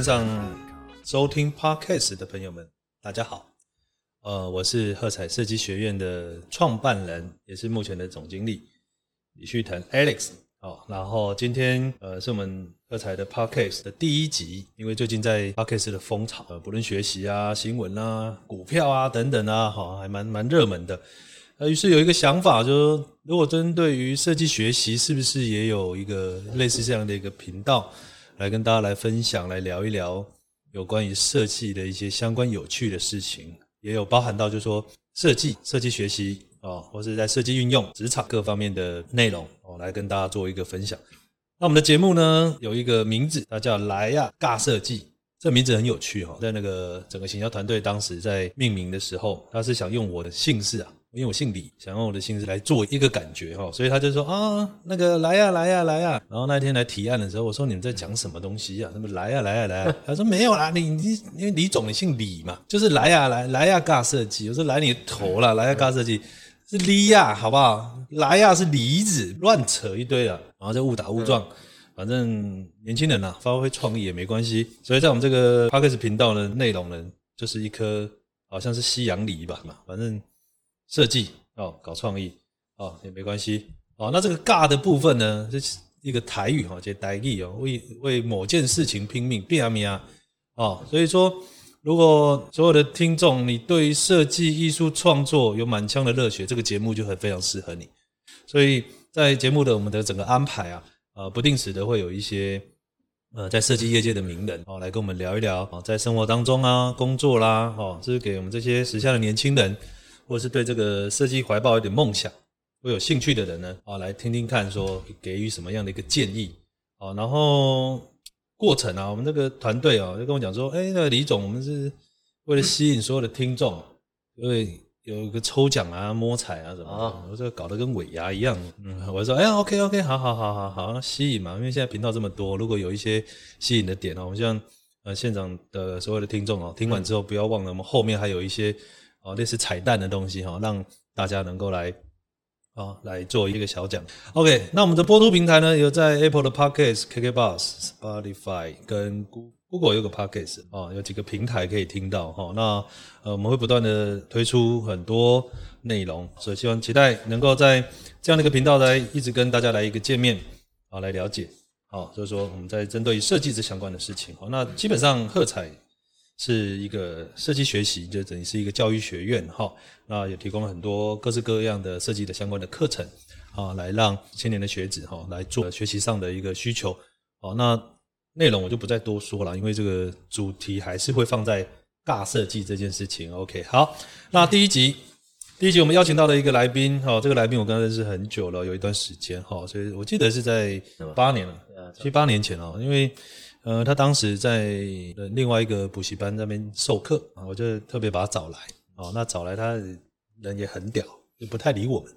线上收听 Podcast 的朋友们，大家好。呃，我是喝彩设计学院的创办人，也是目前的总经理李旭腾 Alex。哦，然后今天呃是我们喝彩的 Podcast 的第一集，因为最近在 Podcast 的风潮，呃，不论学习啊、新闻啊、股票啊等等啊，哈，还蛮蛮热门的。呃，于是有一个想法，就是说如果针对于设计学习，是不是也有一个类似这样的一个频道，来跟大家来分享，来聊一聊有关于设计的一些相关有趣的事情，也有包含到就是说设计、设计学习啊，或是在设计运用、职场各方面的内容，我，来跟大家做一个分享。那我们的节目呢，有一个名字，它叫莱亚尬设计。这名字很有趣哈，在那个整个行销团队当时在命名的时候，他是想用我的姓氏啊，因为我姓李，想用我的姓氏来做一个感觉哈，所以他就说啊，那个来呀来呀来呀。然后那天来提案的时候，我说你们在讲什么东西呀？他们来呀来呀来？他说没有啦，你你因为李总你姓李嘛，就是来呀来来呀尬设计。我说来你头了，来呀尬设计是李呀，好不好？来呀是梨子，乱扯一堆了，然后就误打误撞。反正年轻人呐，发挥创意也没关系。所以在我们这个 p o d c a s 频道的内容呢，就是一颗好像是西洋梨吧，反正设计哦，搞创意哦也没关系哦。那这个尬的部分呢，是一个台语哈，叫台语哦，为为某件事情拼命，拼命啊哦。所以说，如果所有的听众你对设计艺术创作有满腔的热血，这个节目就很非常适合你。所以在节目的我们的整个安排啊。呃，不定时的会有一些呃，在设计业界的名人哦，来跟我们聊一聊啊，在生活当中啊，工作啦，哦，这是给我们这些时下的年轻人，或者是对这个设计怀抱一点梦想、会有兴趣的人呢，啊，来听听看，说给予什么样的一个建议啊，然后过程啊，我们这个团队啊，就跟我讲说，哎，那个李总，我们是为了吸引所有的听众，因为。有一个抽奖啊，摸彩啊什么，我这搞得跟尾牙一样。嗯，我说，哎呀，OK OK，好好好好好，吸引嘛，因为现在频道这么多，如果有一些吸引的点哦，我们希望呃现场的所有的听众哦，听完之后不要忘了，我们后面还有一些哦类似彩蛋的东西哈，让大家能够来啊来做一个小奖。OK，那我们的播出平台呢，有在 Apple 的 Podcast、KK Bus、Spotify 跟 Google。有个 Podcast 啊，有几个平台可以听到哈。那呃，我们会不断的推出很多内容，所以希望期待能够在这样的一个频道来一直跟大家来一个见面啊，来了解。好，所以说我们在针对设计这相关的事情。好，那基本上喝彩是一个设计学习，就等于是一个教育学院哈。那也提供了很多各式各样的设计的相关的课程啊，来让青年的学子哈来做学习上的一个需求。好，那。内容我就不再多说了，因为这个主题还是会放在大设计这件事情。OK，好，那第一集，第一集我们邀请到了一个来宾，哈，这个来宾我刚认识很久了，有一段时间，哈，所以我记得是在八年了，七八年前哦，因为呃，他当时在另外一个补习班那边授课啊，我就特别把他找来，哦，那找来他人也很屌，就不太理我们。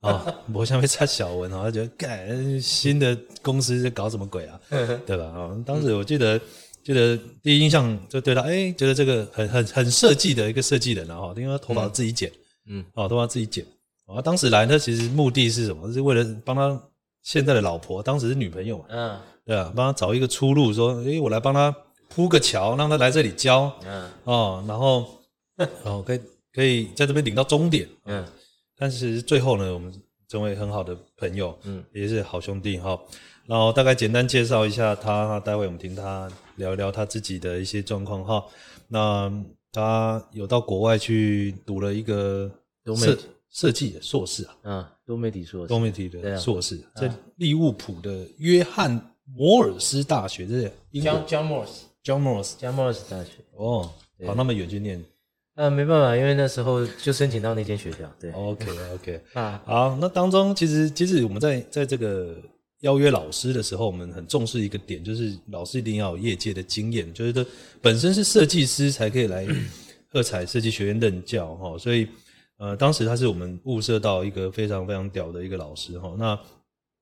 啊，我像被插小文啊，他觉得干新的公司在搞什么鬼啊，对吧？啊，当时我记得，记得第一印象就对他，哎，觉得这个很很很设计的一个设计人啊，因为他头发自己剪，嗯，哦，头发自己剪，啊，当时来他其实目的是什么？是为了帮他现在的老婆，当时是女朋友嘛，嗯，对啊，帮他找一个出路，说，哎，我来帮他铺个桥，让他来这里教，嗯，哦，然后，哦，可以可以在这边领到终点，嗯。但是最后呢，我们成为很好的朋友，嗯，也是好兄弟哈。然后大概简单介绍一下他，待会我们听他聊一聊他自己的一些状况哈。那他有到国外去读了一个设设计的硕士啊，嗯，多媒体硕士，多媒体的硕士，在利物浦的约翰摩尔斯大学，这是 John John Morris，John Morris，John Morris 大学。哦，跑那么远去念。呃，没办法，因为那时候就申请到那间学校。对，OK OK 啊，好，那当中其实其实我们在在这个邀约老师的时候，我们很重视一个点，就是老师一定要有业界的经验，就是他本身是设计师才可以来 喝彩设计学院任教哈。所以呃，当时他是我们物色到一个非常非常屌的一个老师哈。那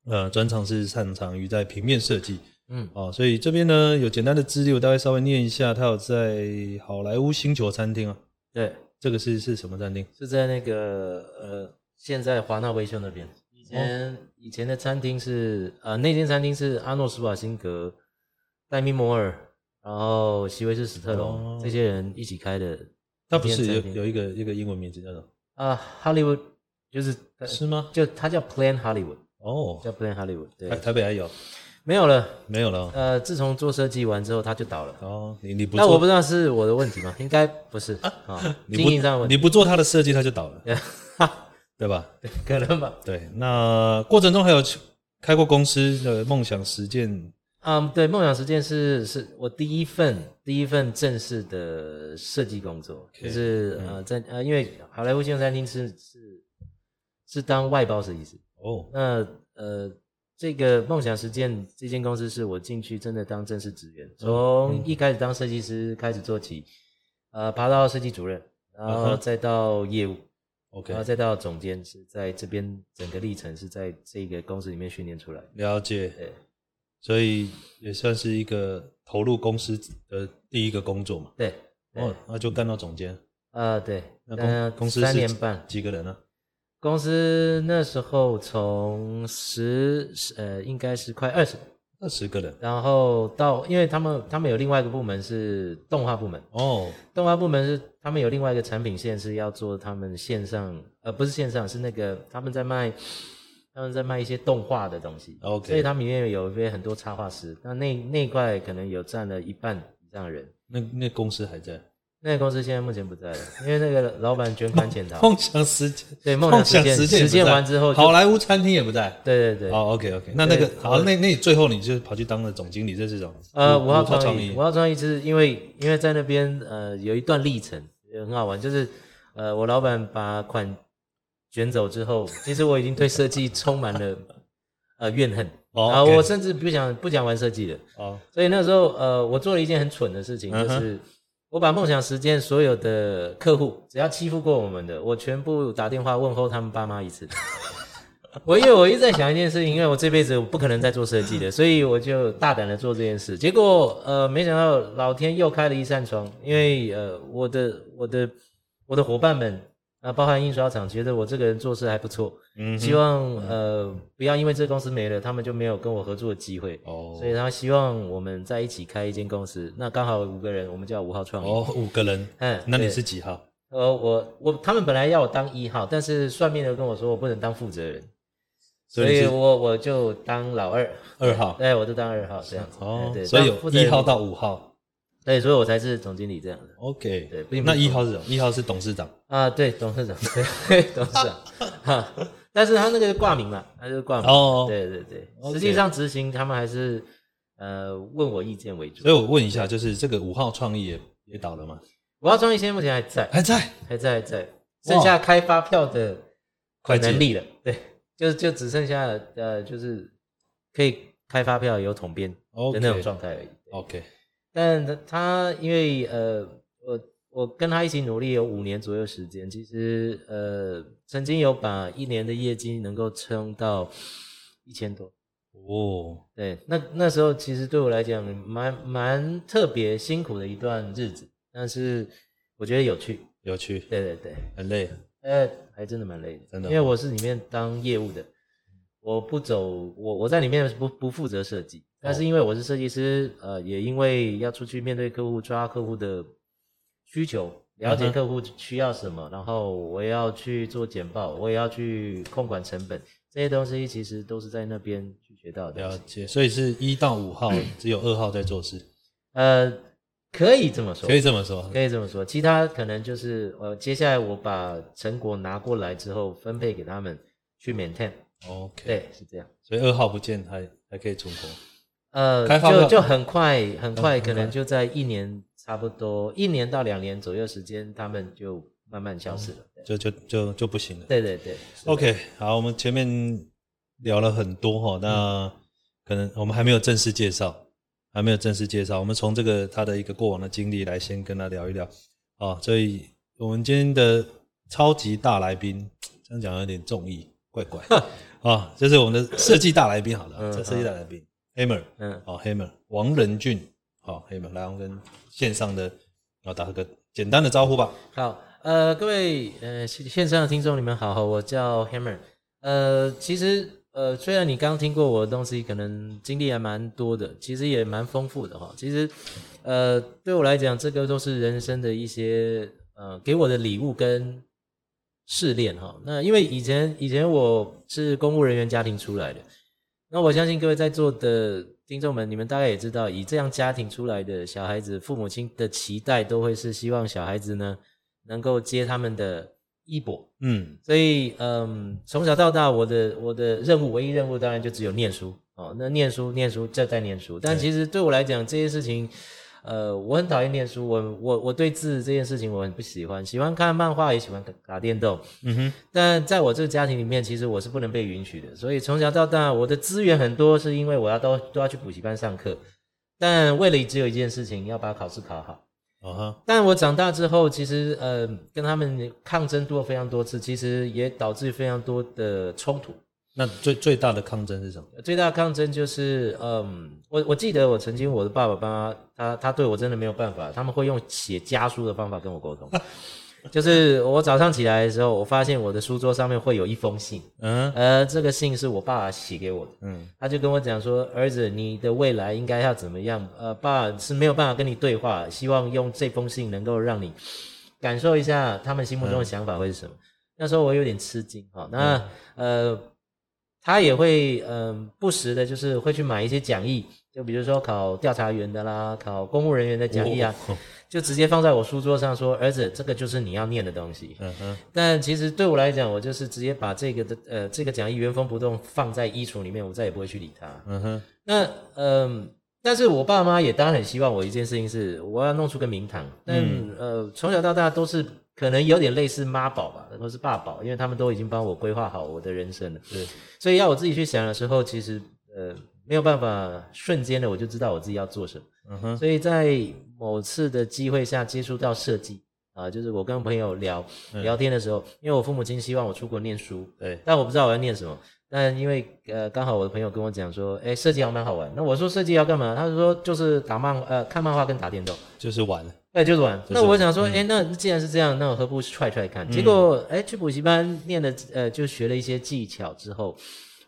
呃，专长是擅长于在平面设计，嗯，哦，所以这边呢有简单的资料，大概稍微念一下，他有在好莱坞星球餐厅啊。对，这个是是什么餐厅？是在那个呃，现在华纳维修那边。以前以前的餐厅是呃，那间餐厅是阿诺·施瓦辛格、戴米·摩尔，然后席维斯史特龙、哦这些人一起开的他不是有一个一个英文名字叫做啊，Hollywood 就是是吗？就他叫 Plan Hollywood，哦，叫 Plan Hollywood，对台，台北还有没有了。没有了哦？呃，自从做设计完之后，他就倒了。哦，你你不做那我不知道是我的问题吗？应该不是啊，你经营上问题，你不做他的设计，他就倒了，对吧？可能吧。对，那过程中还有开过公司的梦想实践，嗯，对，梦想实践是是我第一份第一份正式的设计工作就是呃在呃，因为好莱坞西用餐厅是是是当外包设计师，哦，那呃这个梦想实践这间公司是我进去真的当正式职员，从一开始当设计师开始做起，呃，爬到设计主任，然后再到业务。OK，然后再到总监是在这边整个历程是在这个公司里面训练出来的。了解，对，所以也算是一个投入公司的第一个工作嘛。对，对哦，那就干到总监，啊，对，那呃公公司是三年半，几个人呢？公司那时候从十呃应该是快二十，二十个人。然后到因为他们他们有另外一个部门是动画部门，哦，动画部门是他们有另外一个产品线是要做他们线上呃不是线上是那个他们在卖他们在卖一些动画的东西 OK 所以他们里面有一些很多插画师，那那那一块可能有占了一半以上的人。那那公司还在。那个公司现在目前不在了，因为那个老板卷款潜逃。梦想实践，对，梦梦想想实践实践完之后，好莱坞餐厅也不在。对对对，哦，OK OK，那那个好，那那你最后你就跑去当了总经理，这是种呃，五五号创创意，五号创意是因为因为在那边呃有一段历程也很好玩，就是呃我老板把款卷走之后，其实我已经对设计充满了呃怨恨，哦啊、OK 我甚至不想不想玩设计了，哦所以那时候呃我做了一件很蠢的事情，就是我把梦想时间所有的客户只要欺负过我们的，我全部打电话问候他们爸妈一次。我因为我一直在想一件事情，因为我这辈子我不可能再做设计的，所以我就大胆的做这件事。结果呃，没想到老天又开了一扇窗，因为呃，我的我的我的伙伴们啊、包含印刷厂，觉得我这个人做事还不错，嗯希望呃不要因为这个公司没了，他们就没有跟我合作的机会。哦，所以他希望我们在一起开一间公司，那刚好五个人，我们叫五号创意。哦五个人，嗯，那你是几号？呃，我我他们本来要我当一号，但是算命的跟我说我不能当负责人，所以我我就当老二，二号对，我就当二号这样子。哦哎，对，所以一号到五号。对，所以我才是总经理这样的 OK，对并不那一号是什么？一号是董事长。啊。对，董事长，对，董事长，哈，但是他那个挂名嘛，他就是挂名。哦，对对对实际上执行他们还是呃问我意见为主所。以我问一下，就是这个五号创意也也倒了吗？五号创意现在目前还在，还在，还在在，剩下开发票的会计能力了。对，就就只剩下呃，就是可以开发票有统编的那种状态而已。OK，但他他因为呃，我我跟他一起努力有五年左右时间，其实呃，曾经有把一年的业绩能够撑到一千多。哦，对，那那时候其实对我来讲蛮蛮特别辛苦的一段日子，但是我觉得有趣。有趣，对对对。很累。呃，还真的蛮累的，真的因为我是里面当业务的，我不走，我我在里面不不负责设计，但是因为我是设计师，呃，也因为要出去面对客户，抓客户的需求，了解客户需要什么，然后我也要去做简报，我也要去控管成本，这些东西其实都是在那边去学到的。了解，所以是一到五号，只有二号在做事，呃，可以这么说可，以这么说。可以这么说，其他可能就是呃，接下来我把成果拿过来之后，分配给他们去 maintain。OK，，对，是这样。所以二号不见还还可以存活。呃，就就很快，很快，可能就在一年差不多一年到两年左右时间，他们就慢慢消失了。就就就就不行了。对对对 OK，好，我们前面聊了很多哈，那可能我们还没有正式介绍，还没有正式介绍，我们从这个他的一个过往的经历来先跟他聊一聊啊。所以我们今天的超级大来宾，这样讲有点重义，怪怪 啊，这是我们的设计大来宾，好了，嗯这设计大来宾 Hammer，嗯，哦，Hammer 王仁俊，好，Hammer 来，我们跟线上的啊打个简单的招呼吧。好，呃，各位呃线线上的听众，你们好，我叫 Hammer。呃，其实呃，虽然你刚听过我的东西，可能经历还蛮多的，其实也蛮丰富的哈。其实，呃，对我来讲，这个都是人生的一些呃给我的礼物跟试炼哈。那因为以前以前我是公务人员家庭出来的，那我相信各位在座的听众们，你们大概也知道，以这样家庭出来的小孩子，父母亲的期待都会是希望小孩子呢能够接他们的衣钵。嗯所以，嗯，从小到大，我的我的任务，唯一任务当然就只有念书哦。那念书，念书，再再念书。但其实对我来讲，这些事情，呃，我很讨厌念书，我我我对字这件事情我很不喜欢，喜欢看漫画，也喜欢打打电动。嗯哼，但在我这个家庭里面，其实我是不能被允许的。所以从小到大，我的资源很多，是因为我要都都要去补习班上课。但为了只有一件事情，要把考试考好。哦哈，但我长大之后，其实呃，跟他们抗争多了非常多次，其实也导致非常多的冲突。那最最大的抗争是什么？最大的抗争就是，嗯，我我记得我曾经我的爸爸妈妈，他他对我真的没有办法，他们会用写家书的方法跟我沟通。就是我早上起来的时候，我发现我的书桌上面会有一封信，嗯呃，这个信是我爸爸写给我的。嗯他就跟我讲说：“儿子，你的未来应该要怎么样？呃，爸是没有办法跟你对话，希望用这封信能够让你感受一下他们心目中的想法会是什么。那时候我有点吃惊哈、那、呃，他也会嗯、不时的，就是会去买一些讲义，就比如说考调查员的啦，考公务人员的讲义啊，哦就直接放在我书桌上说：儿子，这个就是你要念的东西。嗯哼，但其实对我来讲，我就是直接把这个的呃这个讲义原封不动放在衣橱里面，我再也不会去理它。嗯哼，那嗯、但是我爸妈也当然很希望我一件事情是，我要弄出个名堂。但、呃，从小到大都是可能有点类似妈宝吧，或是爸宝，因为他们都已经帮我规划好我的人生了。对，所以要我自己去想的时候，其实呃没有办法瞬间的我就知道我自己要做什么。嗯哼，所以在某次的机会下接触到设计啊，就是我跟朋友聊嗯聊天的时候，因为我父母亲希望我出国念书，对，但我不知道我要念什么。但因为呃，刚好我的朋友跟我讲说，哎，设计好像蛮好玩。那我说设计要干嘛？他就说就是打漫呃看漫画跟打电动。就是玩，对，就是玩。是那我想说，嗯哎、那既然是这样，那我何不踹踹看？结果，哎，去补习班念了，呃，就学了一些技巧之后，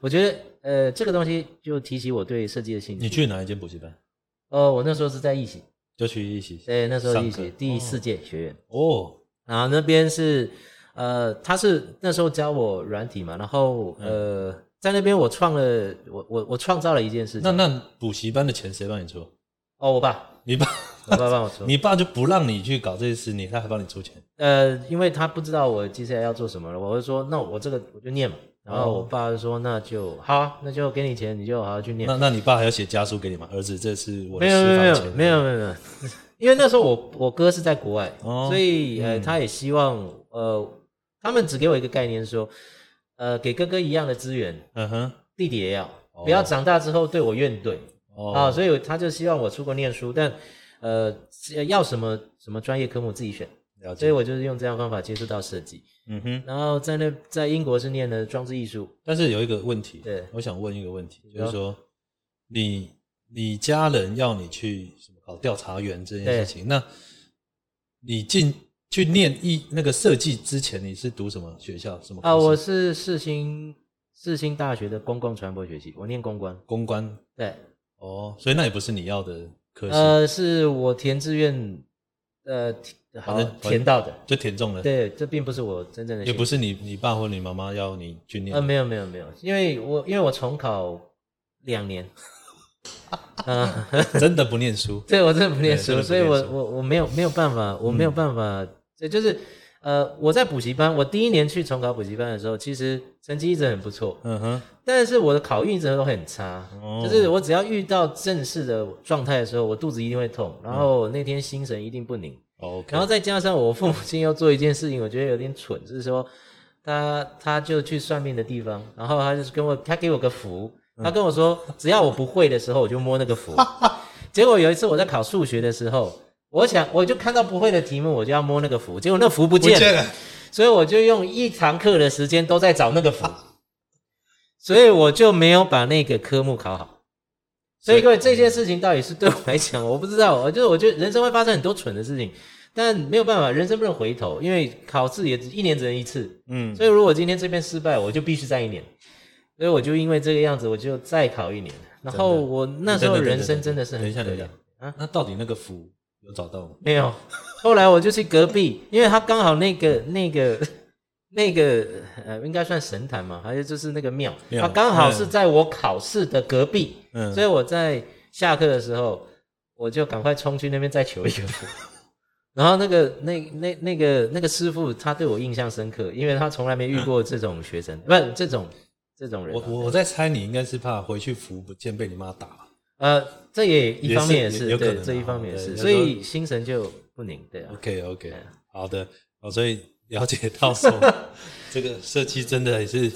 我觉得，呃，这个东西就提起我对设计的兴趣。你去哪一间补习班？哦，我那时候是在一起，就去一起对，那时候上一起第四届学院，哦，然后那边是，呃，他是那时候教我软体嘛，然后呃，在那边我创了，我我我创造了一件事情。那那补习班的钱谁帮你出？哦，我爸，你爸，我爸帮我出。你爸就不让你去搞这些事，你他还帮你出钱。呃，因为他不知道我接下来要做什么了，我就说，那我这个我就念嘛。然后我爸就说，那就好啊，那就给你钱，你就好好去念。那那你爸还要写家书给你吗？儿子，这是我的没有没有没有私房钱。没有没有没有，因为那时候我我哥是在国外，哦所以呃他也希望呃他们只给我一个概念说，呃给哥哥一样的资源，嗯哼，弟弟也要，哦。不要长大之后对我怨怼。哦，啊，所以他就希望我出国念书，但呃要什么什么专业科目自己选，了解。所以我就是用这样方法接触到设计，嗯哼，然后在那在英国是念的装置艺术，但是有一个问题，对。我想问一个问题，就是说，你你家人要你去什么搞调查员这件事情，那你进去念艺那个设计之前，你是读什么学校？什么啊，我是世新世新大学的公共传播学系，我念公关，公关？对。哦，所以那也不是你要的科系，呃，是我填志愿，呃，填好填到的。就填中了，对，这并不是我真正的。也不是你你爸或你妈妈要你去念呃，，没有没有没有，因为我因为我重考两年，啊、真的不念书，对我真的不念书，所以我我我没有没有办法，我没有办法，这就是呃，我在补习班，我第一年去重考补习班的时候，其实成绩一直很不错，嗯哼，但是我的考运一直都很差，哦就是我只要遇到正式的状态的时候，我肚子一定会痛，然后那天心神一定不宁。，OK，然后再加上我父母亲又做一件事情，我觉得有点蠢，就是说他他就去算命的地方，然后他就是跟我他给我个符，他跟我说只要我不会的时候我就摸那个符。结果有一次我在考数学的时候，我想我就看到不会的题目，我就要摸那个符，结果那符不见了，了，所以我就用一堂课的时间都在找那个符，所以我就没有把那个科目考好。所以各位，这件事情到底是对我来讲，我不知道。我就是我觉得人生会发生很多蠢的事情，但没有办法，人生不能回头，因为考试也只一年只能一次。嗯，所以如果今天这边失败，我就必须再一年。所以我就因为这个样子，我就再考一年。然后我那时候人生真的是很等一下，可怜等一下啊，那到底那个符有找到吗？没有。后来我就去隔壁，因为他刚好那个那个 那个呃，应该算神坛嘛，还是就是那个庙，庙他刚好是在我考试的隔壁，嗯所以我在下课的时候，我就赶快冲去那边再求一个福。然后那个那那那个那个师傅，他对我印象深刻，因为他从来没遇过这种学生，不是这种这种人啊。我我我在猜你应该是怕回去福不见被你妈打。呃，这也一方面也是对，这一方面也是，所以心神就不宁，对啊。OK OK，对好的，哦，所以了解到说 这个设计真的也是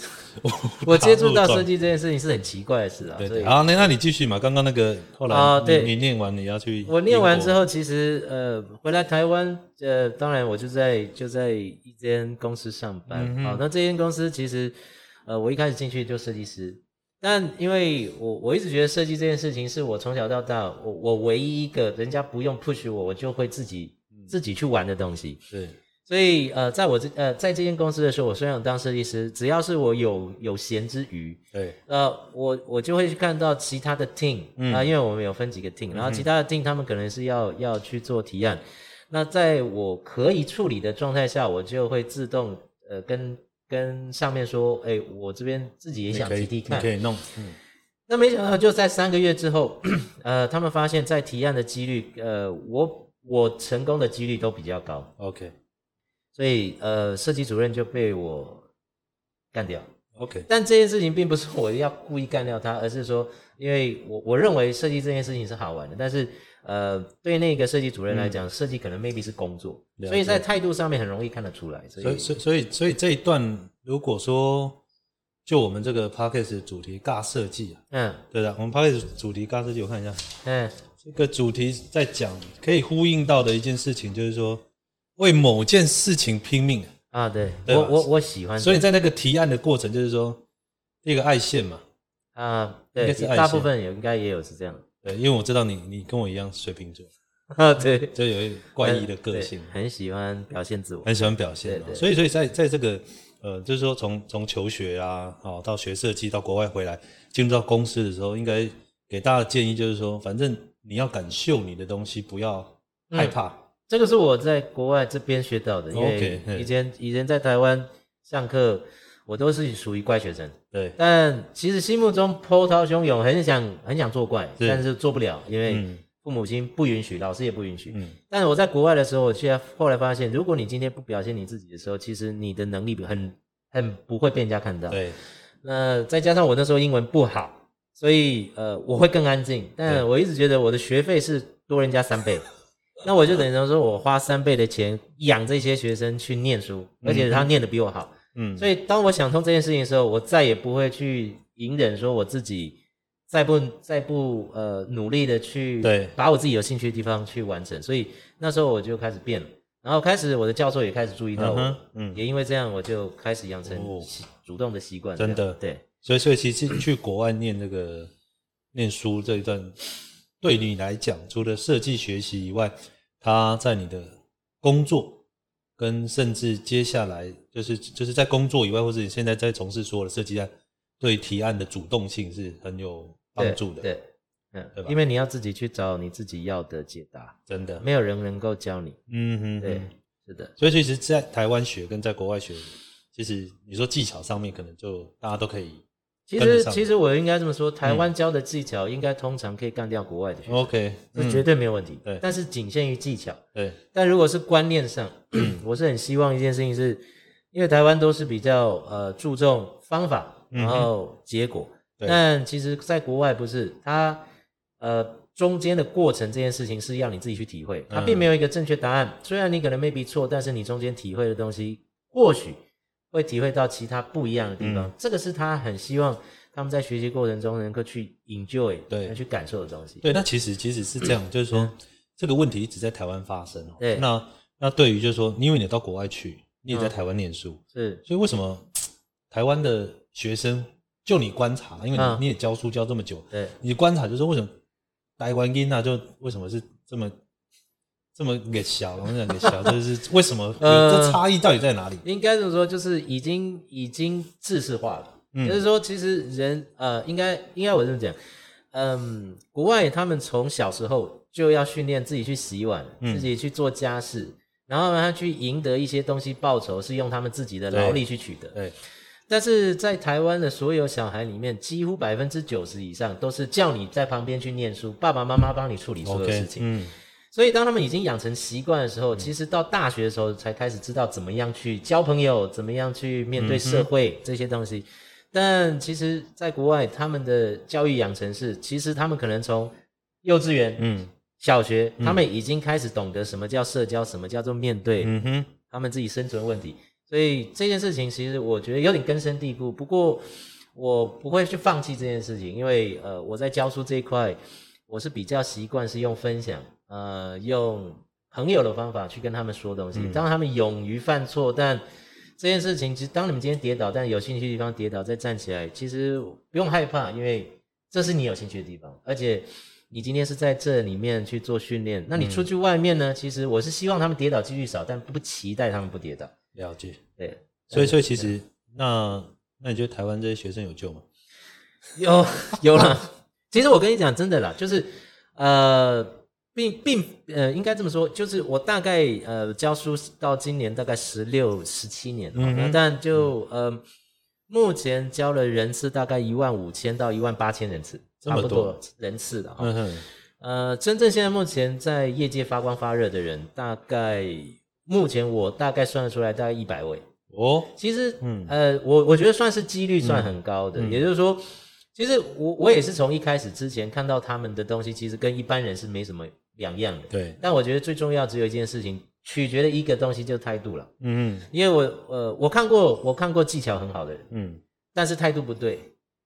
我接触到设计。计这件事情是很奇怪的事啊，对对，好，那那你继续嘛。刚刚那个后来你啊对你念完你要去，我念完之后，其实呃回来台湾，呃，当然我就在就在一间公司上班。好，那这间公司其实呃我一开始进去就设计师，但因为我我一直觉得设计这件事情是我从小到大我我唯一一个人家不用 push 我，我就会自己自己去玩的东西。是。所以呃，在我这呃在这间公司的时候，我虽然有当设计师，只要是我有有闲之余，对。呃，我我就会去看到其他的 team 啊、嗯因为我们有分几个 team，然后其他的 team 他们可能是要要去做提案，那在我可以处理的状态下，我就会自动呃跟跟上面说，哎，我这边自己也想你可以提提看你可，以弄，嗯。那没想到就在三个月之后，呃，他们发现在提案的几率，呃，我我成功的几率都比较高，，OK。所以呃，设计主任就被我干掉。OK，但这件事情并不是我要故意干掉他，而是说，因为我我认为设计这件事情是好玩的，但是呃，对那个设计主任来讲，设计可能 maybe 是工作，所以在态度上面很容易看得出来。所以所以所以所以这一段如果说就我们这个 p a c k a g e 的主题尬设计啊，嗯对的，我们 p a c k a g e 主题尬设计，我看一下嗯这个主题在讲可以呼应到的一件事情，就是说为某件事情拼命。啊，对对吧？我我我喜欢，所以在那个提案的过程，就是说一个爱线嘛，啊，对大部分有应该也有是这样。对，因为我知道你你跟我一样水瓶座，啊，对，就有一怪异的个性，很喜欢表现自我。很喜欢表现所以所以在在这个呃，就是说从从求学啊，哦到学设计到国外回来，进入到公司的时候，应该给大家的建议就是说，反正你要敢秀你的东西，不要害怕。这个是我在国外这边学到的，因为嗯以前以前在台湾上课，我都是属于怪学生。对，但其实心目中波涛汹涌，很想很想做怪，但是做不了，因为嗯父母亲不允许，老师也不允许。嗯，但是我在国外的时候，我现在后来发现，如果你今天不表现你自己的时候，其实你的能力很很不会被人家看到。对，那再加上我那时候英文不好，所以呃我会更安静。但我一直觉得我的学费是多人家三倍，那我就等于说我花三倍的钱养这些学生去念书，而且他念的比我好。嗯，所以当我想通这件事情的时候，我再也不会去隐忍说我自己再不再不呃努力的去对把我自己有兴趣的地方去完成。所以那时候我就开始变了，然后开始我的教授也开始注意到我，嗯嗯也因为这样我就开始养成主动的习惯。真的对。所以所以其实去国外念这个念书这一段，对你来讲，除了设计学习以外，它在你的工作跟甚至接下来就是就是在工作以外，或者你现在在从事所有的设计案，对提案的主动性是很有帮助的。对，对嗯对吧因为你要自己去找你自己要的解答，真的。没有人能够教你。嗯哼对，是的，所以其实，在台湾学跟在国外学，其实你说技巧上面，可能就大家都可以。其实其实我应该这么说，台湾教的技巧应该通常可以干掉国外的学生，OK，这绝对没有问题。对但是仅限于技巧。对，但如果是观念上，我是很希望一件事情是，因为台湾都是比较呃注重方法，然后结果。但其实，在国外不是它呃中间的过程这件事情是要你自己去体会，它嗯并没有一个正确答案。虽然你可能 maybe 错，但是你中间体会的东西或许会体会到其他不一样的地方。嗯这个是他很希望他们在学习过程中能够去 enjoy，对去感受的东西。对，那其实其实是这样，就是说这个问题一直在台湾发生哦。对那那对于就是说，因为你到国外去，你也在嗯台湾念书，是，所以为什么台湾的学生，就你观察，因为你、也教书教这么久，对。你观察就是为什么台湾音啊，就为什么是这么这么给小，我们讲给小，就是为什么 这差异到底在哪里？应该这么说，就是已经已经制式化了。嗯就是说，其实人呃，应该应该我这么讲，嗯，国外他们从小时候就要训练自己去洗碗，嗯自己去做家事，然后呢，他去赢得一些东西报酬，是用他们自己的劳力去取得。对，但是在台湾的所有小孩里面，几乎百分之九十以上都是叫你在旁边去念书，爸爸妈妈帮你处理所有事情。嗯，所以当他们已经养成习惯的时候，其实到大学的时候才开始知道怎么样去交朋友，怎么样去面对社会、这些东西。但其实，在国外，他们的教育养成是，其实他们可能从幼稚园、嗯小学，他们已经开始懂得什么叫社交，什么叫做面对嗯哼，他们自己生存问题。所以这件事情，其实我觉得有点根深蒂固。不过，我不会去放弃这件事情，因为呃，我在教书这一块，我是比较习惯是用分享，呃，用朋友的方法去跟他们说东西，让他们勇于犯错。但这件事情，其实当你们今天跌倒，但有兴趣的地方跌倒再站起来，其实不用害怕，因为这是你有兴趣的地方，而且你今天是在这里面去做训练。那你出去外面呢？其实我是希望他们跌倒几率少，但不期待他们不跌倒。了解。对，所以，所以其实那那你觉得台湾这些学生有救吗？有有了。其实我跟你讲，真的啦，就是呃，并并呃，应该这么说，就是我大概呃教书到今年大概十六十七年，嗯但就呃目前教了人次大概一万五千到一万八千人次，差不多。人次的哈。嗯哼，呃，真正现在目前在业界发光发热的人，大概目前我大概算得出来，大概一百位。哦，其实，嗯。呃，我我觉得算是几率算很高的，嗯嗯。也就是说，其实我我也是从一开始之前看到他们的东西，其实跟一般人是没什么两样。的。对，但我觉得最重要只有一件事情，取决的一个东西就是态度了。嗯。哼因为我呃，我看过我看过技巧很好的人，嗯，但是态度不对；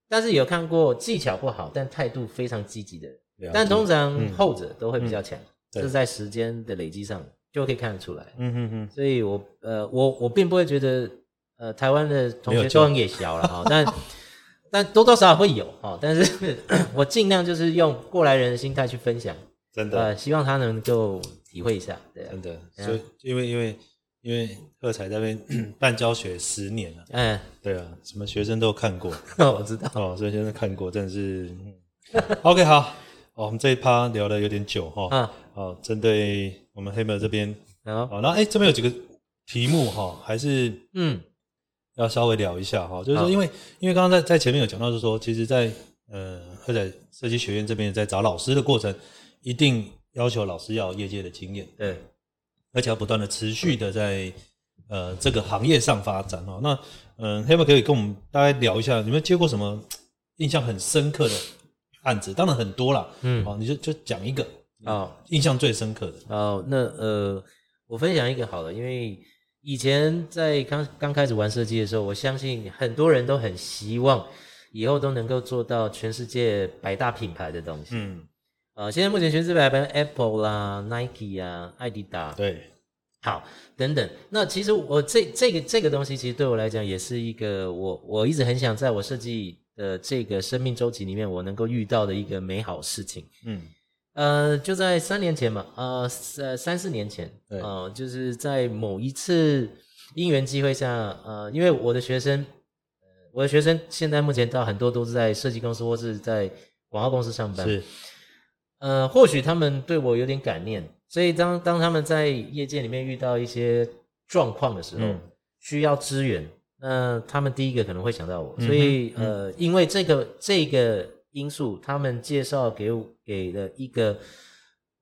但是有看过技巧不好但态度非常积极的人，但通常嗯。后者都会比较强，对。这是在时间的累积上就可以看得出来。嗯嗯嗯，所以我呃我我并不会觉得呃台湾的同学都很野小了哈，但但多多少少会有哈，但是 我尽量就是用过来人的心态去分享，真的，呃，希望他能够体会一下，对啊。真，的，所以因为因为因为贺彩在那边 办教学十年了，嗯，对啊，什么学生都看过。我知道，哦，所以现在看过，真的是、嗯、OK 好。哦，我们这一趴聊的有点久哈，啊，哦，针对我们黑妹这边，哦，然后哎，这边有几个题目哈，还是嗯。要稍微聊一下哈，就是说，因为因为刚刚在在前面有讲到，就是说，其实在，呃贺彩设计学院这边在找老师的过程，一定要求老师要有业界的经验，对，而且要不断的持续的在呃这个行业上发展哦。那嗯，黑妹可以跟我们大概聊一下，你们接过什么印象很深刻的案子？当然很多啦，嗯。哦，你就就讲一个哦。印象最深刻的，哦，那呃，我分享一个好了，因为以前在刚刚开始玩设计的时候，我相信很多人都很希望以后都能够做到全世界百大品牌的东西。嗯，呃，现在目前全世界百大 Apple 啦、Nike 啊、艾迪达，对，好等等。那其实我这这个这个东西，其实对我来讲也是一个我我一直很想在我设计的这个生命周期里面，我能够遇到的一个美好事情。嗯。呃，就在三年前嘛，呃，三三四年前，对。呃，就是在某一次因缘机会下，呃，因为我的学生，呃，我的学生现在目前到很多都是在设计公司或是在广告公司上班，是，呃，或许他们对我有点感念，所以当当他们在业界里面遇到一些状况的时候，嗯需要支援，那他们第一个可能会想到我，所以呃，因为这个这个因素，他们介绍给我给了一个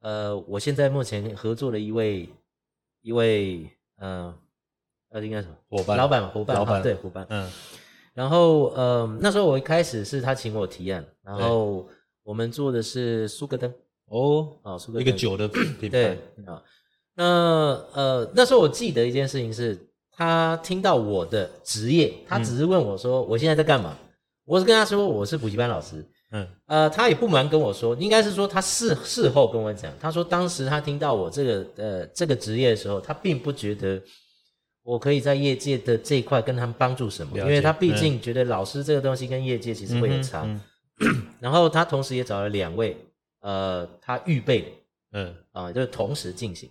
呃，我现在目前合作的一位一位呃呃应该什么伙伴老板伙伴老板哈对伙伴，嗯。然后呃那时候我一开始是他请我提案，然后我们做的是苏格登哦，啊，苏格登一个酒的品对牌，啊，那呃那时候我记得一件事情是，他听到我的职业，他只是问我说我现在在干嘛，我是跟他说我是补习班老师，嗯。呃，他也不瞒跟我说，应该是说他事事后跟我讲，他说当时他听到我这个呃这个职业的时候，他并不觉得我可以在业界的这一块跟他们帮助什么，因为他毕竟觉得老师这个东西跟业界其实会有差。嗯然后他同时也找了两位，呃，他预备的嗯啊、就是同时进行。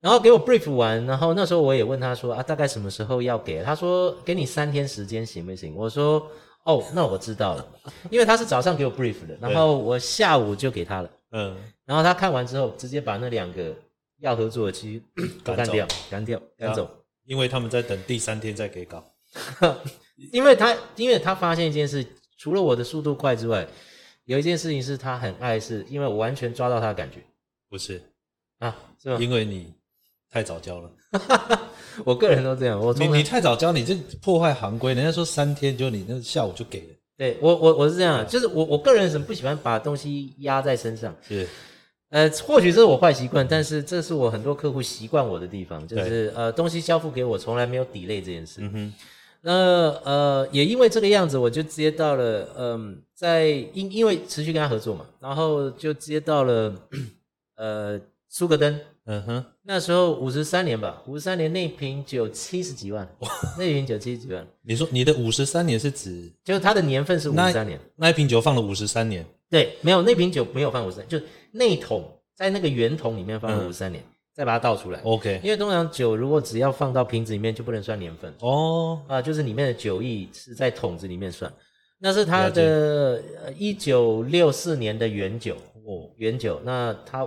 然后给我 brief 完，然后那时候我也问他说啊，大概什么时候要给？他说给你三天时间行不行？我说哦，那我知道了，因为他是早上给我 brief 的，然后我下午就给他了，嗯，然后他看完之后，直接把那两个要合作的区 都赶干掉，干掉，赶走。因为他们在等第三天再给稿。因为他，因为他发现一件事，除了我的速度快之外，有一件事情是他很爱，是因为我完全抓到他的感觉不是，啊，是吗？因为你太早交了。我个人都这样，我你你太早交，你这破坏行规。人家说三天，就你那下午就给了。对我我我是这样，就是我我个人是不喜欢把东西压在身上，是，呃，或许这是我坏习惯，但是这是我很多客户习惯我的地方，就是呃东西交付给我从来没有 delay 这件事。嗯哼，那呃，也因为这个样子，我就接到了，嗯，在因因为持续跟他合作嘛，然后就接到了，呃，苏格登。嗯哼，那时候五十三年吧，五十三年那瓶酒七十几万，那瓶酒七十几万，你说你的五十三年是指就是它的年份是五那十三年。那一瓶酒放了五十三年？对，没有那瓶酒没有放五十三，就那桶在那个圆桶里面放了嗯五十三年，再把它倒出来。OK，因为通常酒如果只要放到瓶子里面，就不能算年份。哦，啊，就是里面的酒意是在桶子里面算，那是它的一九六四年的原酒哦，原酒，那它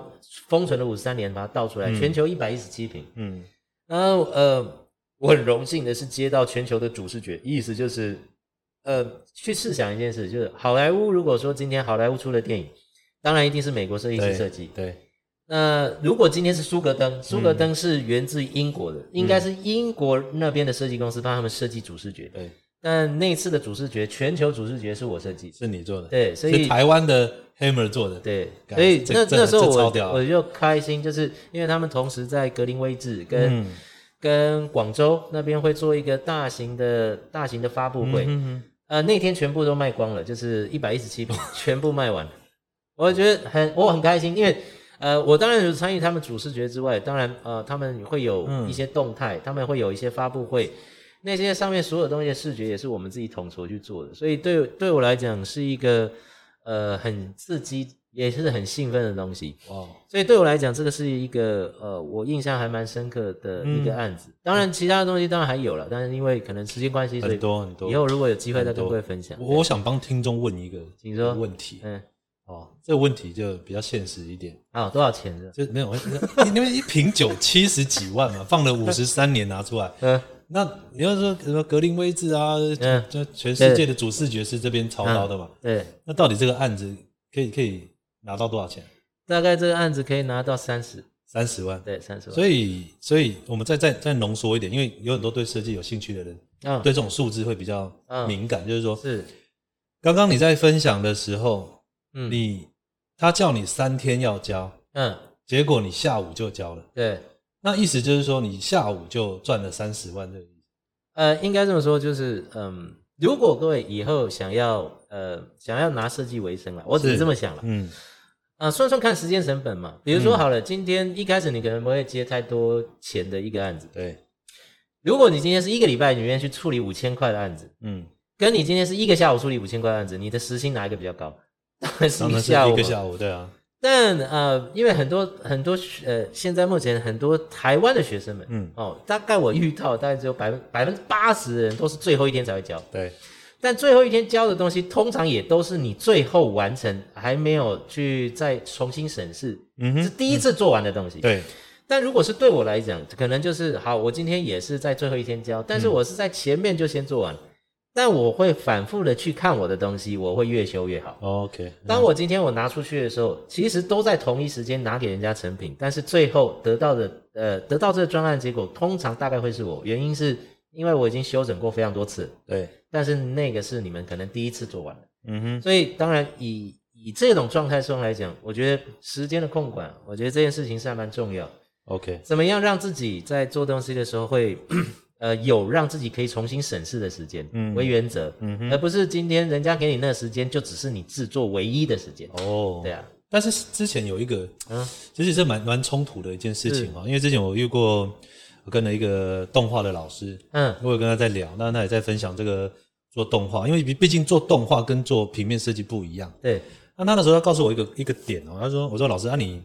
封存了五十三年，把它倒出来，嗯。全球一百一十七瓶。嗯，然后呃，我很荣幸的是接到全球的主视觉，意思就是呃，去试想一件事，就是好莱坞如果说今天好莱坞出了电影，当然一定是美国设计师设计，对，那如果今天是苏格登，苏格登是源自英国的，应该是英国那边的设计公司帮他们设计主视觉。对，但那次的主视觉，全球主视觉是我设计。是你做的，对，所以台湾的 Hammer 做的，对，所以那那时候我我就开心，就是因为他们同时在格林威治跟、嗯跟广州那边会做一个大型的大型的发布会，嗯哼呃，那天全部都卖光了，就是一百一十七瓶，全部卖完了。我觉得很我很开心，因为呃，我当然有参与他们主视觉之外，当然呃，他们会有一些动态，他们会有一些发布会，那些上面所有东西的视觉也是我们自己统筹去做的，所以对对我来讲是一个呃很刺激，也是很兴奋的东西。哦，所以对我来讲，这个是一个呃，我印象还蛮深刻的一个案子。当然，其他的东西当然还有了，但是因为可能时间关系，所以很多很多以后如果有机会再跟各位分享。我我想帮听众问一个请说。问题。嗯，哦，这个问题就比较现实一点，啊，多少钱的？就没有，因为一瓶酒七十几万嘛，放了五十三年拿出来，嗯，那你要说什么格林威治啊，嗯就全世界的主视觉是这边操刀的嘛？对，那到底这个案子可以可以拿到多少钱？大概这个案子可以拿到三十，三十万。对，三十万。所以，所以我们再再再浓缩一点，因为有很多对设计有兴趣的人，嗯，对这种数字会比较嗯敏感。就是说，是，刚刚你在分享的时候，嗯你他叫你三天要交，嗯，结果你下午就交了，对，那意思就是说你下午就赚了三十万这个意思。呃，应该这么说，就是嗯，如果各位以后想要呃想要拿设计为生了，我只是是这么想了。嗯，啊，算算看时间成本嘛。比如说好了，今天一开始你可能不会接太多钱的一个案子。对，如果你今天是一个礼拜里面去处理五千块的案子，嗯，跟你今天是一个下午处理五千块的案子，你的时薪哪一个比较高？当 然是一个下午。一个下午，对啊，但呃，因为很多很多呃，现在目前很多台湾的学生们，嗯哦，大概我遇到大概只有百分百分之八十的人都是最后一天才会交。对，但最后一天交的东西，通常也都是你最后完成，还没有去再重新审视，嗯哼，是第一次做完的东西。对，但如果是对我来讲，可能就是好，我今天也是在最后一天交，但是我是在前面就先做完，但我会反复的去看我的东西，我会越修越好。OK，当我今天我拿出去的时候，其实都在同一时间拿给人家成品，但是最后得到的呃得到这个专案结果，通常大概会是我，原因是因为我已经修整过非常多次，对，但是那个是你们可能第一次做完的，嗯哼，所以当然以以这种状态上来讲，我觉得时间的控管，我觉得这件事情是还蛮重要。OK，怎么样让自己在做东西的时候会呃有让自己可以重新审视的时间嗯为原则，嗯，而不是今天人家给你那个时间就只是你制作唯一的时间。哦，对啊，但是之前有一个，嗯其实是蛮蛮冲突的一件事情哦，因为之前我遇过，我跟了一个动画的老师，嗯我有跟他在聊，那他也在分享这个做动画，因为毕毕竟做动画跟做平面设计不一样。对，那他那时候他告诉我一个一个点哦，他说：“我说老师，啊你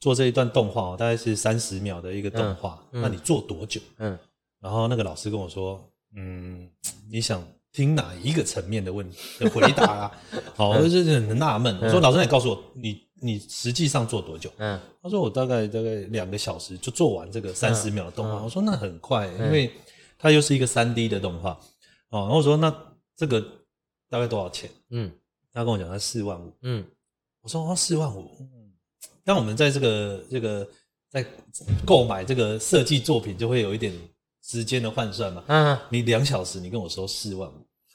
做这一段动画哦，大概是三十秒的一个动画，嗯嗯那你做多久嗯？”然后那个老师跟我说：“嗯，你想听哪一个层面的问的回答啊？好，我就是很纳闷。我说老师，你告诉我，你你实际上做多久？嗯他说我大概大概两个小时就做完这个三十秒的动画。我说那很快，因为它又是一个三 D 的动画哦。然后我说那这个大概多少钱？嗯他跟我讲他四万五。嗯我说哦，四万五。嗯，但我们在这个这个在购买这个设计作品，就会有一点时间的换算嘛。嗯你两小时，你跟我说四万五，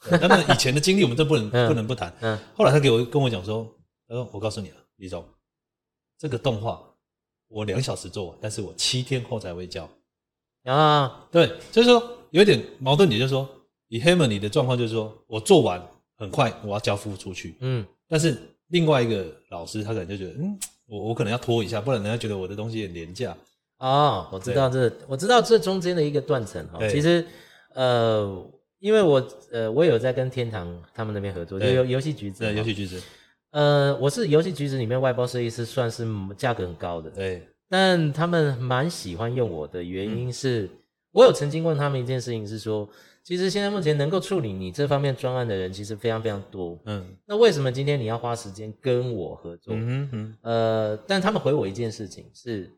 对当然以前的经历我们都不能 嗯不能不谈。嗯后来他给我跟我讲说，他说我告诉你啊，李总，这个动画我两小时做完，但是我七天后才会交。啊对，就是说有一点矛盾点，就是说以 Hammer 你的状况就是说我做完很快我要交付出去，嗯但是另外一个老师他可能就觉得，嗯，我我可能要拖一下，不然人家觉得我的东西很廉价。哦，我知道这我知道这中间的一个断层哈。其实呃，因为我呃我有在跟天堂他们那边合作，就游游戏橘子对，游戏橘子，呃，我是游戏橘子里面外包设计师，算是价格很高的。对，但他们蛮喜欢用我的原因是，我有曾经问他们一件事情，是说，其实现在目前能够处理你这方面专案的人，其实非常非常多。嗯那为什么今天你要花时间跟我合作？嗯哼哼，呃，但他们回我一件事情是，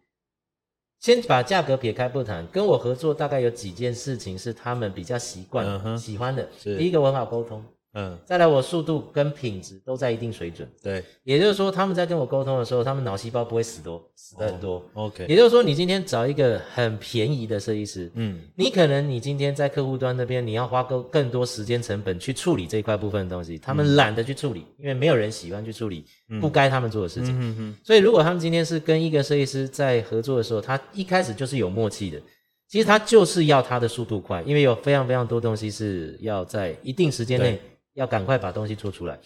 先把价格撇开不谈，跟我合作大概有几件事情是他们比较习惯、喜欢的。第一个，我很好沟通；嗯，再来，我速度跟品质都在一定水准。对也就是说，他们在跟我沟通的时候，他们脑细胞不会死多死的很多。，OK，也就是说，你今天找一个很便宜的设计师，嗯你可能你今天在客户端那边，你要花更更多时间成本去处理这一块部分的东西，他们懒得去处理，因为没有人喜欢去处理不该他们做的事情。嗯嗯所以，如果他们今天是跟一个设计师在合作的时候，他一开始就是有默契的。其实他就是要他的速度快，因为有非常非常多东西是要在一定时间内对要赶快把东西做出来。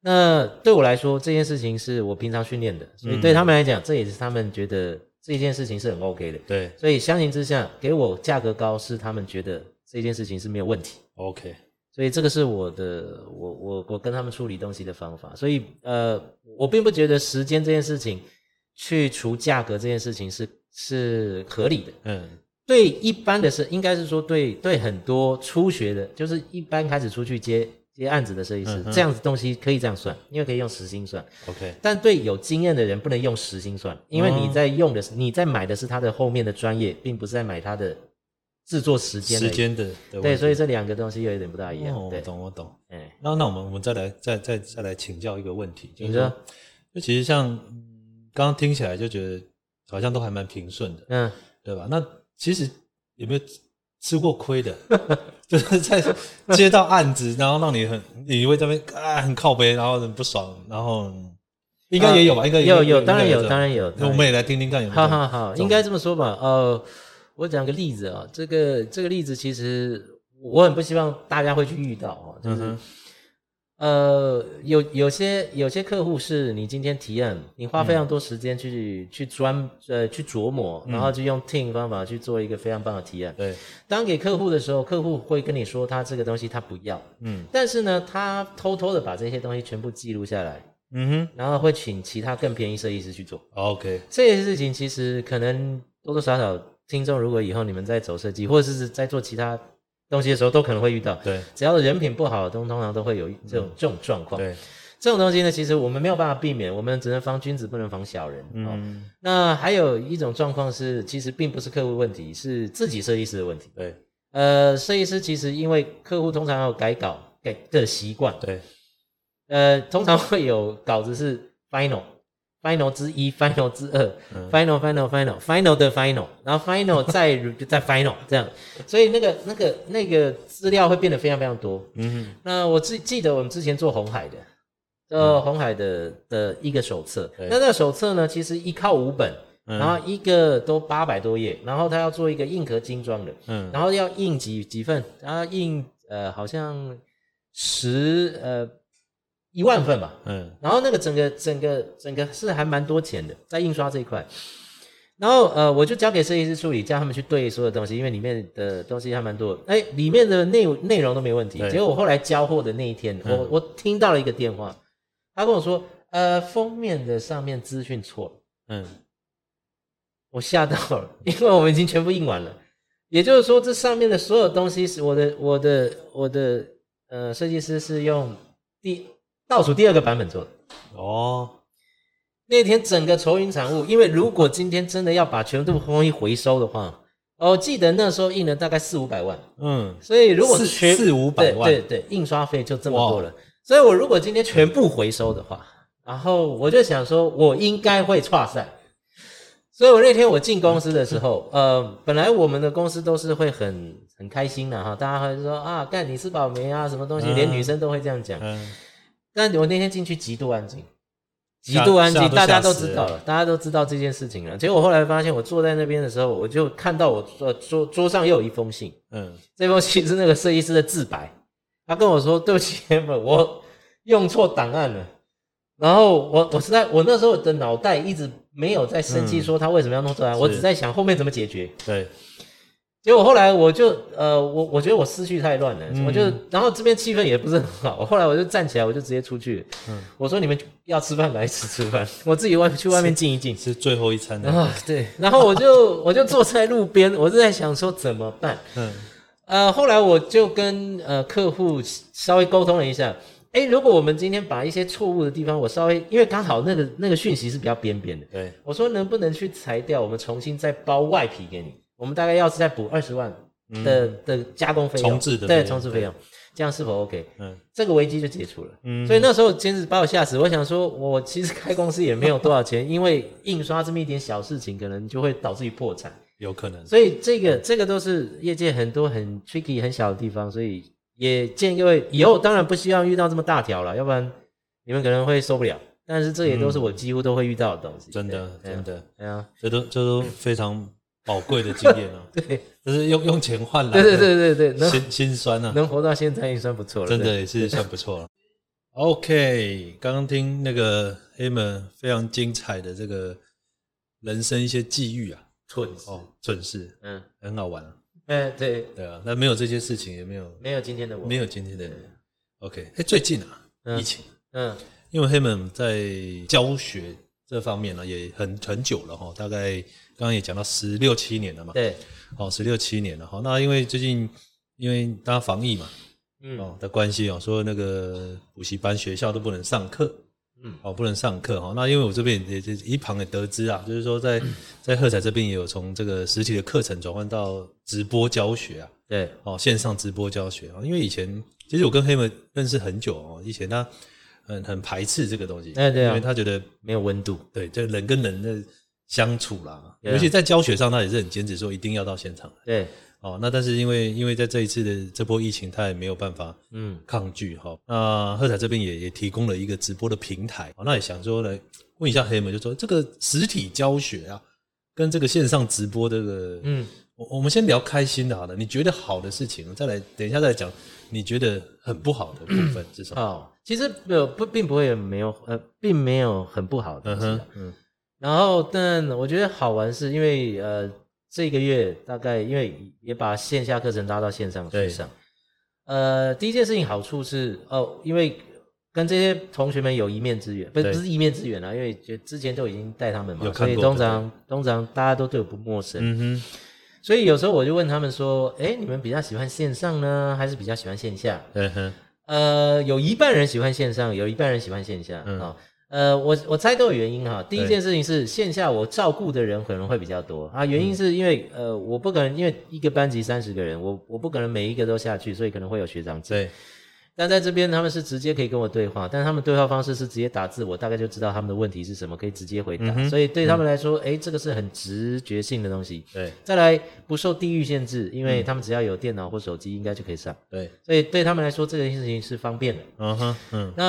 那对我来说，这件事情是我平常训练的，所以对他们来讲，这也是他们觉得这件事情是很 OK 的。对所以相形之下，给我价格高是他们觉得这件事情是没有问题。，OK，所以这个是我的，我我我跟他们处理东西的方法。所以呃，我并不觉得时间这件事情去除价格这件事情是是合理的。嗯对一般的是，应该是说对对很多初学的，就是一般开始出去接接案子的设计师，嗯这样子东西可以这样算，因为可以用时薪算。，OK，但对有经验的人不能用时薪算，因为你在用的是、你在买的是他的后面的专业，并不是在买他的制作时间。时间的对，所以这两个东西有一点不大一样。哦，我，懂我懂。哎，那那我们我们再来再再再来请教一个问题，就是说你说，就其实像嗯刚刚听起来就觉得好像都还蛮平顺的，嗯，对吧？那其实有没有吃过亏的？就是在接到案子，然后让你很你会这边啊很靠背，然后很不爽，然后应该也有吧？应该也有有，当然有，当然有。那我们也来听听看有没有。好好好，应该这么说吧。呃，我讲个例子啊，这个这个例子其实我很不希望大家会去遇到啊，就是、呃，有有些有些客户是你今天提案，你花非常多时间去、去专呃去琢磨，然后就用 team 方法去做一个非常棒的提案。对，当给客户的时候，客户会跟你说他这个东西他不要，嗯。但是呢，他偷偷的把这些东西全部记录下来，嗯哼。然后会请其他更便宜设计师去做。，OK，这些事情其实可能多多少少，听众如果以后你们在走设计，或者是在做其他东西的时候，都可能会遇到。对只要人品不好，通通常都会有这种、这种状况。对，这种东西呢，其实我们没有办法避免，我们只能防君子，不能防小人。哦，嗯那还有一种状况是，其实并不是客户问题，是自己设计师的问题。对呃，设计师其实因为客户通常有改稿改的习惯，对呃，通常会有稿子是 final。Final 之一，final 之二、嗯。f i n a l final final final 的 final，然后 final 再 再 final 这样，所以那个那个那个资料会变得非常非常多。嗯那我记记得我们之前做红海的，呃，红海的的一个手册，那那个手册呢，其实一靠五本，嗯然后一个都八百多页，然后他要做一个硬壳精装的，嗯。然后要印几几份，然后印呃好像十呃一万份吧，嗯然后那个整个整个整个是还蛮多钱的，在印刷这一块。然后呃，我就交给设计师处理，叫他们去对所有东西，因为里面的东西还蛮多。哎，里面的内内容都没问题。结果我后来交货的那一天，我嗯我听到了一个电话，他跟我说，呃，封面的上面资讯错了。嗯我吓到了，因为我们已经全部印完了。也就是说，这上面的所有东西是我的、我的、我的呃设计师是用第倒数第二个版本做的。哦，那天整个愁云惨雾，因为如果今天真的要把全部东西回收的话，哦我记得那时候印了大概四五百万，嗯，所以如果四全四五百万对对对，印刷费就这么多了。所以我如果今天全部回收的话，然后我就想说，我应该会岔赛。所以我那天我进公司的时候，呃，本来我们的公司都是会很很开心的哈，大家会说啊，干你是宝梅啊，什么东西，嗯连女生都会这样讲。嗯，但我那天进去极度安静，极度安静，大家都知道了，大家都知道这件事情了。结果后来发现，我坐在那边的时候，我就看到我桌桌桌上又有一封信，嗯，这封信是那个设计师的自白，他跟我说：“对不起，Amber，我用错档案了。”然后我我实在我那时候的脑袋一直没有在生气，嗯。说他为什么要弄错档案，我只在想后面怎么解决。对，结果后来我就呃，我我觉得我思绪太乱了，嗯。我就然后这边气氛也不是很好，后来我就站起来，我就直接出去，嗯。我说你们要吃饭来吃吃饭，我自己外去外面静一静。是最后一餐的，啊，对，然后我就 我就坐在路边，我是在想说怎么办。嗯，呃，后来我就跟呃客户稍微沟通了一下，诶，如果我们今天把一些错误的地方，我稍微因为刚好那个那个讯息是比较边边的，对，我说能不能去裁掉，我们重新再包外皮给你，我们大概要是再补二十万的、的加工费重置的重置费用，这样是否 OK？嗯这个危机就解除了。嗯，所以那时候简直把我吓死。我想说，我其实开公司也没有多少钱，因为印刷这么一点小事情，可能就会导致于破产。有可能，所以这个这个都是业界很多很 tricky 很小的地方，所以也建议各位以后当然不希望遇到这么大条了，要不然你们可能会受不了。但是这也都是我几乎都会遇到的东西。真的真，的，对啊，这都这都非常宝贵的经验啊，对。就是用用钱换来对的，对对对对，能心心酸啊，能活到现在也算不错了。真的也是算不错了。OK，刚刚听那个黑门非常精彩的这个人生一些际遇啊，蠢哦，蠢事。嗯，很好玩啊，哎对，对啊，那没有这些事情也没有没有今天的我，没有今天的你。OK，哎，最近啊，嗯。疫情，嗯。因为黑门在教学这方面呢也很很久了哈，大概刚刚也讲到十六七年了嘛，对，哦，十六七年了。哈。那因为最近因为大家防疫嘛，嗯。哦的关系哦，说那个补习班学校都不能上课，嗯。哦不能上课哈。那因为我这边也也一旁也得知啊，就是说在在喝彩这边也有从这个实体的课程转换到直播教学啊，对，哦线上直播教学啊。因为以前其实我跟黑门认识很久哦，以前他很很排斥这个东西，哎对啊。因为他觉得没有温度，对就人跟人的相处啦，啊尤其在教学上，他也是很坚持说一定要到现场来。对，哦，那但是因为因为在这一次的这波疫情，他也没有办法嗯抗拒哈。那喝彩这边也也提供了一个直播的平台，哦那也想说来问一下黑门，就说这个实体教学啊，跟这个线上直播这个，嗯。我我们先聊开心的好了，你觉得好的事情，再来等一下再讲你觉得很不好的部分是什么？哦，其实没有不，并不会没有呃，并没有很不好的嗯东西啊、哼，嗯然后，但我觉得好玩是因为呃，这个月大概因为也把线下课程拉到线上去上。呃，第一件事情好处是哦，因为跟这些同学们有一面之缘，不是不是一面之缘啊，因为就之前都已经带他们嘛，有所以通常通常大家都对我不陌生。嗯哼，所以有时候我就问他们说：“哎，你们比较喜欢线上呢，还是比较喜欢线下？”嗯哼，呃，有一半人喜欢线上，有一半人喜欢线下啊、嗯呃，我我猜都有原因哈。第一件事情是线下我照顾的人可能会比较多啊，原因是因为、呃，我不可能因为一个班级三十个人，我我不可能每一个都下去，所以可能会有学长制。对，但在这边他们是直接可以跟我对话，但是他们对话方式是直接打字，我大概就知道他们的问题是什么，可以直接回答。嗯所以对他们来说，哎、这个是很直觉性的东西。对，再来不受地域限制，因嗯为他们只要有电脑或手机，应该就可以上。对，所以对他们来说，这件事情是方便的。嗯哼，嗯，那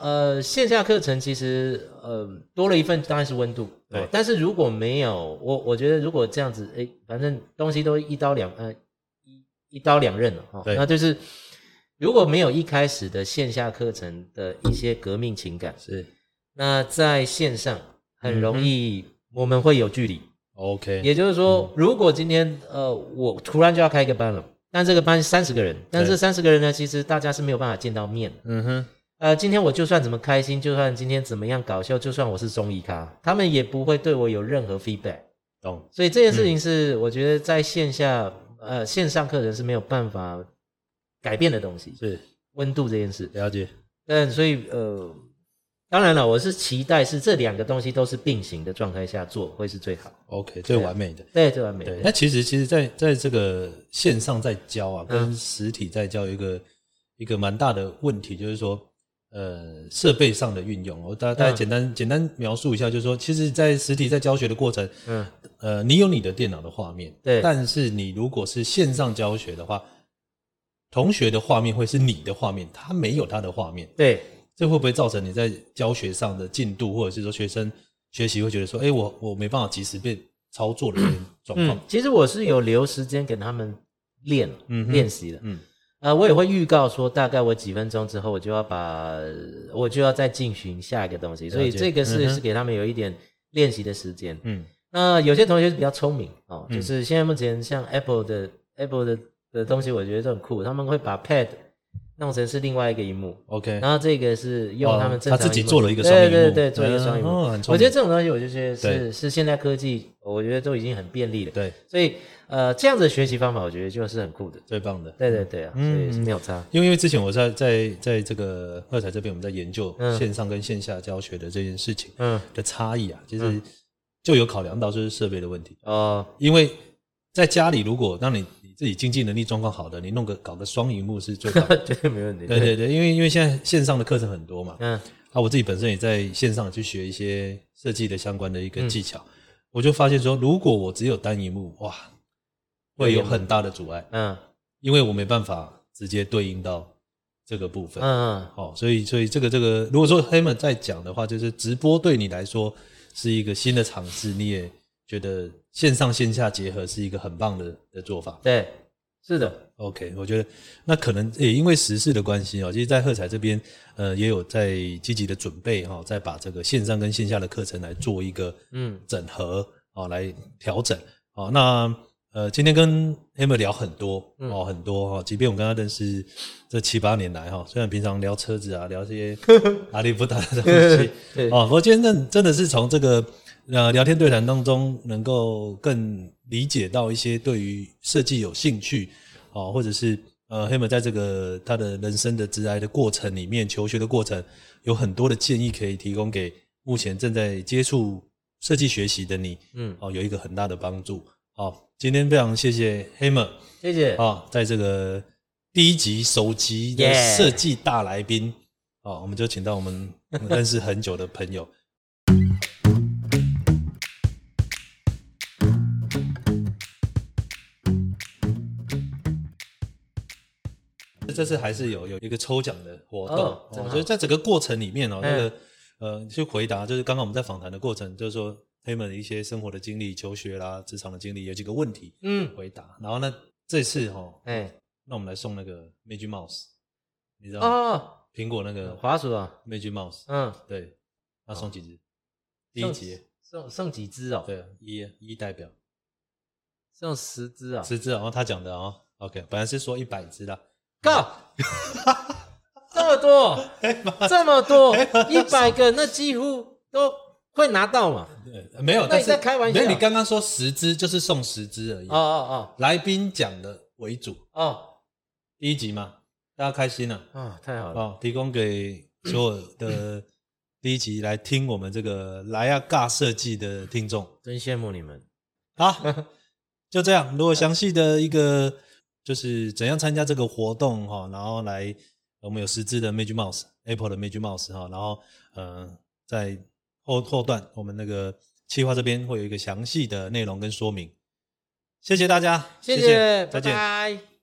呃，线下课程其实呃多了一份当然是温度，对哦但是如果没有，我我觉得如果这样子，哎，反正东西都一刀两呃一一刀两刃了哈、哦，对那就是如果没有一开始的线下课程的一些革命情感，是。那在线上很容嗯易我们会有距离，OK，也就是说，如果今天呃我突然就要开一个班了，但这个班三十个人，但对这三十个人呢，其实大家是没有办法见到面的。嗯哼，呃，今天我就算怎么开心，就算今天怎么样搞笑，就算我是综艺咖，他们也不会对我有任何 feedback。懂，所以这件事情是我觉得在线下呃线上课程是没有办法改变的东西。是，温度这件事。了解。但所以呃，当然了，我是期待是这两个东西都是并行的状态下做，会是最好。OK，最完美的。对，最完美对，的。那其实其实在，在这个线上在教啊，嗯跟实体在教一个一个蛮大的问题，就是说，呃，设备上的运用。我大大概嗯简单、简单描述一下，就是说，其实，在实体在教学的过程，嗯，呃，你有你的电脑的画面，对但是你如果是线上教学的话，同学的画面会是你的画面，他没有他的画面，对，这会不会造成你在教学上的进度，或者是说学生学习会觉得说，哎、我我没办法及时被操作的状况？嗯？，其实我是有留时间给他们练练习的。嗯。呃，我也会预告说，大概我几分钟之后，我就要把我就要再进行下一个东西，所以这个是、嗯是给他们有一点练习的时间。嗯。那有些同学是比较聪明哦，嗯。就是现在目前像 Apple 的 Apple 的的东西，我觉得都很酷，他们会把 Pad 弄成是另外一个荧幕，，OK，然后这个是用他们哦正常、他自己做了一个双荧幕对对对，做一个双荧幕。我觉得这种东西，我就觉得是是现在科技，我觉得都已经很便利了。对，所以呃，这样子的学习方法，我觉得就是很酷的。最棒的。对对对啊，所嗯以是没有差。因为因为之前我在在在这个二彩这边，我们在研究嗯线上跟线下教学的这件事情嗯的差异啊，其实就有考量到就是设备的问题。哦，因为在家里，如果让你你自己经济能力状况好的，你弄个搞个双荧幕是最好的。绝 对没问题。对对对，因为因为现在线上的课程很多嘛，嗯。啊，我自己本身也在线上去学一些设计的相关的一嗯。个技巧，我就发现说，如果我只有单荧幕，哇，会有很大的阻碍，嗯。因为我没办法直接对应到这个部分。嗯哦，所以所以这个这个，如果说黑们在讲的话，就是直播对你来说是一个新的尝试，你也觉得线上线下结合是一个很棒的的做法。对，是的。OK，我觉得那可能也因为时事的关系哦，其实，在喝彩这边，呃，也有在积极的准备哈、哦，再把这个线上跟线下的课程来做一个嗯整合哦，来调整哦。那呃，今天跟 Hammer 聊很多嗯哦，很多哈、哦，即便我跟他认识这七八年来哈、哦，虽然平常聊车子啊，聊这些 阿里不达的东西 对哦，不过今天真真的是从这个呃聊天对谈当中，能够更理解到一些对于设计有兴趣哦，或者是呃黑门在这个他的人生的职涯的过程里面，求学的过程，有很多的建议可以提供给目前正在接触设计学习的你嗯，哦，有一个很大的帮助。好，今天非常谢谢黑门谢谢。啊，在这个第一集首集的设计大来宾啊，我们就请到我们认识很久的朋友。这次还是有有一个抽奖的活动，哦真好哦所以在整个过程里面哦，嗯那个呃，去回答就是刚刚我们在访谈的过程，就是说他们的一些生活的经历、求学啦、职场的经历，有几个问题嗯，回答。然后呢，这次哈、哦，哎，那我们来送那个 Magic Mouse，你知道吗？哦，苹果那个滑鼠啊，Magic Mouse，嗯，对，那送几只？第一送集，送送几只哦？对，一一代表送十只啊？十只，然后他讲的哦，OK，本来是说一百只的，靠，这么多，这么多，一百个，那几乎都会拿到嘛？对，没有，但是在开玩笑？没有，你刚刚说十只就是送十只而已。哦，哦哦。来宾讲的为主，哦。哦，第一集嘛，大家开心了、啊，太好了，哦，提供给所有的第一集来听我们这个莱亚尬设计的听众。真羡慕你们。好，就这样。如果详细的一个就是怎样参加这个活动哈，然后来我们有十支的 Magic Mouse，Apple 的 Magic Mouse 哈，然后呃在后后段我们那个企划这边会有一个详细的内容跟说明。谢谢大家，谢谢，拜再见。拜。